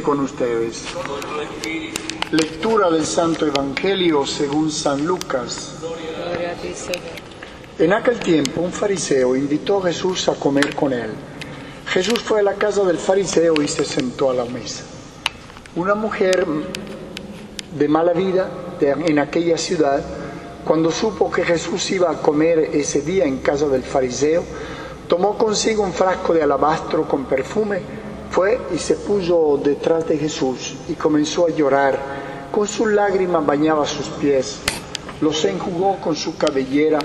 esté con ustedes. Lectura del Santo Evangelio según San Lucas. En aquel tiempo un fariseo invitó a Jesús a comer con él. Jesús fue a la casa del fariseo y se sentó a la mesa. Una mujer de mala vida de- en aquella ciudad, cuando supo que Jesús iba a comer ese día en casa del fariseo, tomó consigo un frasco de alabastro con perfume, fue y se puso detrás de Jesús y comenzó a llorar. Con sus lágrimas bañaba sus pies, los enjugó con su cabellera,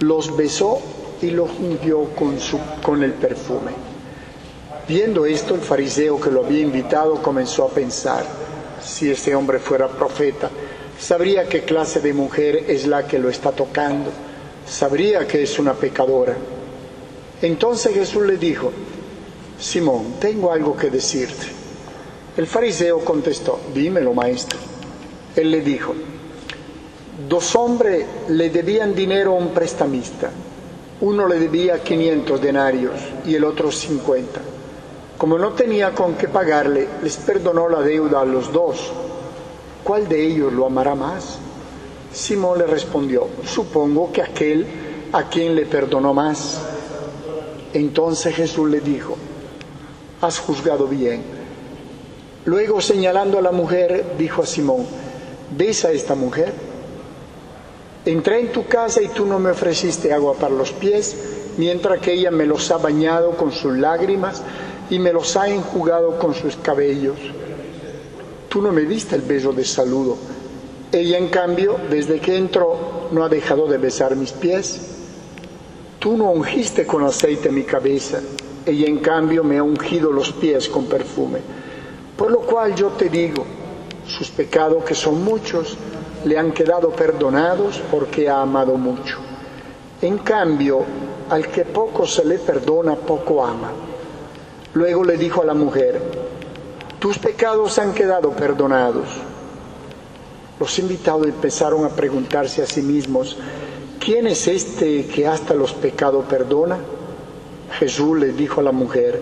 los besó y los ungió con, su, con el perfume. Viendo esto, el fariseo que lo había invitado comenzó a pensar, si este hombre fuera profeta, sabría qué clase de mujer es la que lo está tocando, sabría que es una pecadora. Entonces Jesús le dijo, Simón, tengo algo que decirte. El fariseo contestó, dímelo, maestro. Él le dijo, dos hombres le debían dinero a un prestamista. Uno le debía 500 denarios y el otro 50. Como no tenía con qué pagarle, les perdonó la deuda a los dos. ¿Cuál de ellos lo amará más? Simón le respondió, supongo que aquel a quien le perdonó más. Entonces Jesús le dijo, has juzgado bien. Luego señalando a la mujer, dijo a Simón, ¿ves a esta mujer? Entré en tu casa y tú no me ofreciste agua para los pies, mientras que ella me los ha bañado con sus lágrimas y me los ha enjugado con sus cabellos. Tú no me diste el beso de saludo. Ella, en cambio, desde que entró, no ha dejado de besar mis pies. Tú no ungiste con aceite mi cabeza. Ella, en cambio, me ha ungido los pies con perfume. Por lo cual yo te digo, sus pecados, que son muchos, le han quedado perdonados porque ha amado mucho. En cambio, al que poco se le perdona, poco ama. Luego le dijo a la mujer, tus pecados han quedado perdonados. Los invitados empezaron a preguntarse a sí mismos, ¿quién es este que hasta los pecados perdona? Jesús le dijo a la mujer,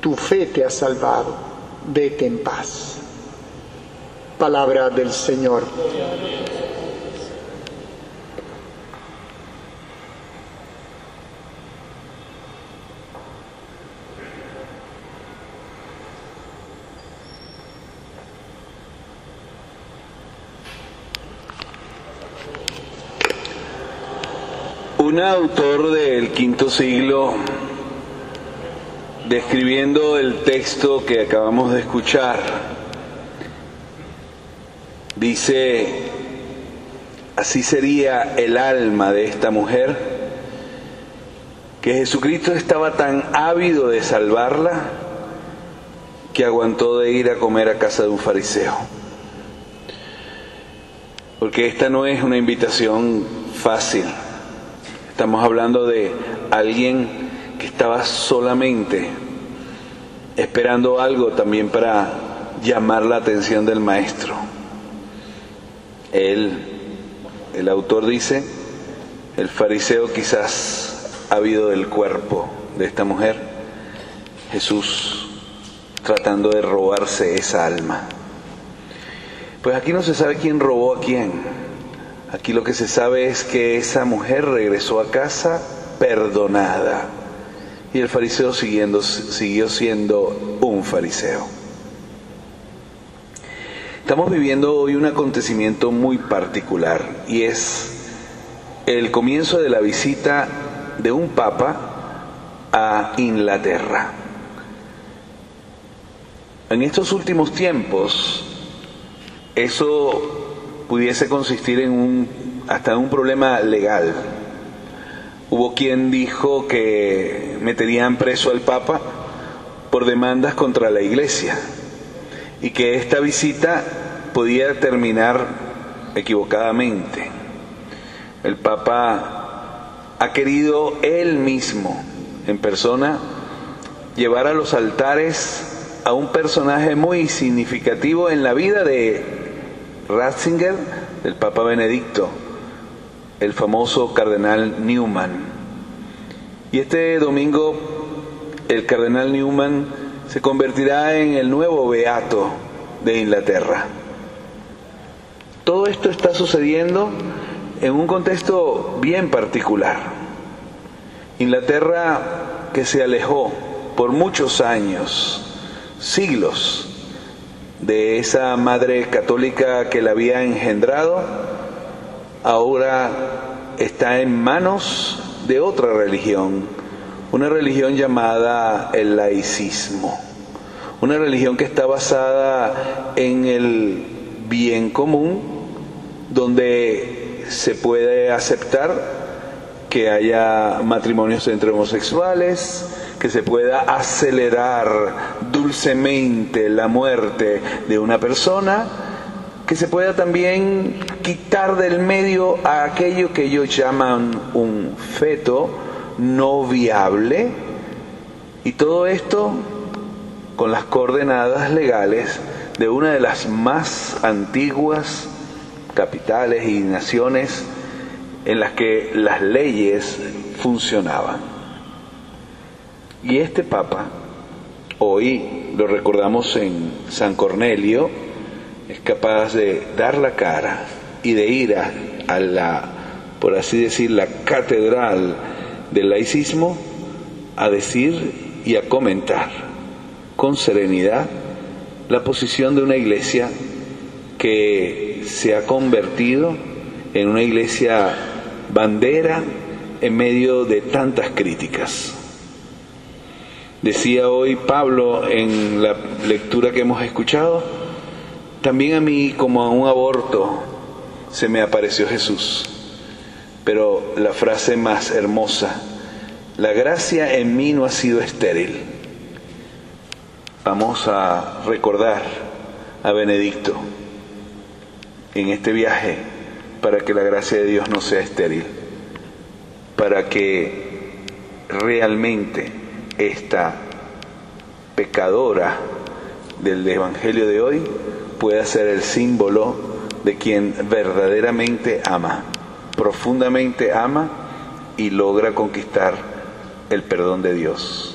tu fe te ha salvado, vete en paz. Palabra del Señor. Un autor del quinto siglo, describiendo el texto que acabamos de escuchar, dice, así sería el alma de esta mujer, que Jesucristo estaba tan ávido de salvarla que aguantó de ir a comer a casa de un fariseo. Porque esta no es una invitación fácil. Estamos hablando de alguien que estaba solamente esperando algo también para llamar la atención del maestro. Él, el autor dice, el fariseo quizás ha habido del cuerpo de esta mujer, Jesús tratando de robarse esa alma. Pues aquí no se sabe quién robó a quién. Aquí lo que se sabe es que esa mujer regresó a casa perdonada y el fariseo siguiendo, siguió siendo un fariseo. Estamos viviendo hoy un acontecimiento muy particular y es el comienzo de la visita de un papa a Inglaterra. En estos últimos tiempos, eso pudiese consistir en un hasta un problema legal. Hubo quien dijo que meterían preso al Papa por demandas contra la Iglesia y que esta visita podía terminar equivocadamente. El Papa ha querido él mismo, en persona, llevar a los altares a un personaje muy significativo en la vida de Ratzinger, del Papa Benedicto, el famoso cardenal Newman. Y este domingo el cardenal Newman se convertirá en el nuevo beato de Inglaterra. Todo esto está sucediendo en un contexto bien particular. Inglaterra que se alejó por muchos años, siglos, de esa madre católica que la había engendrado, ahora está en manos de otra religión, una religión llamada el laicismo, una religión que está basada en el bien común, donde se puede aceptar que haya matrimonios entre homosexuales, que se pueda acelerar dulcemente la muerte de una persona, que se pueda también quitar del medio a aquello que ellos llaman un feto no viable, y todo esto con las coordenadas legales de una de las más antiguas capitales y naciones en las que las leyes funcionaban. Y este Papa, hoy lo recordamos en San Cornelio, es capaz de dar la cara y de ir a, la, por así decir, la catedral del laicismo a decir y a comentar con serenidad la posición de una iglesia que se ha convertido en una iglesia bandera en medio de tantas críticas. Decía hoy Pablo en la lectura que hemos escuchado, también a mí como a un aborto se me apareció Jesús. Pero la frase más hermosa, la gracia en mí no ha sido estéril. Vamos a recordar a Benedicto en este viaje para que la gracia de Dios no sea estéril, para que realmente esta pecadora del Evangelio de hoy pueda ser el símbolo de quien verdaderamente ama, profundamente ama y logra conquistar el perdón de Dios.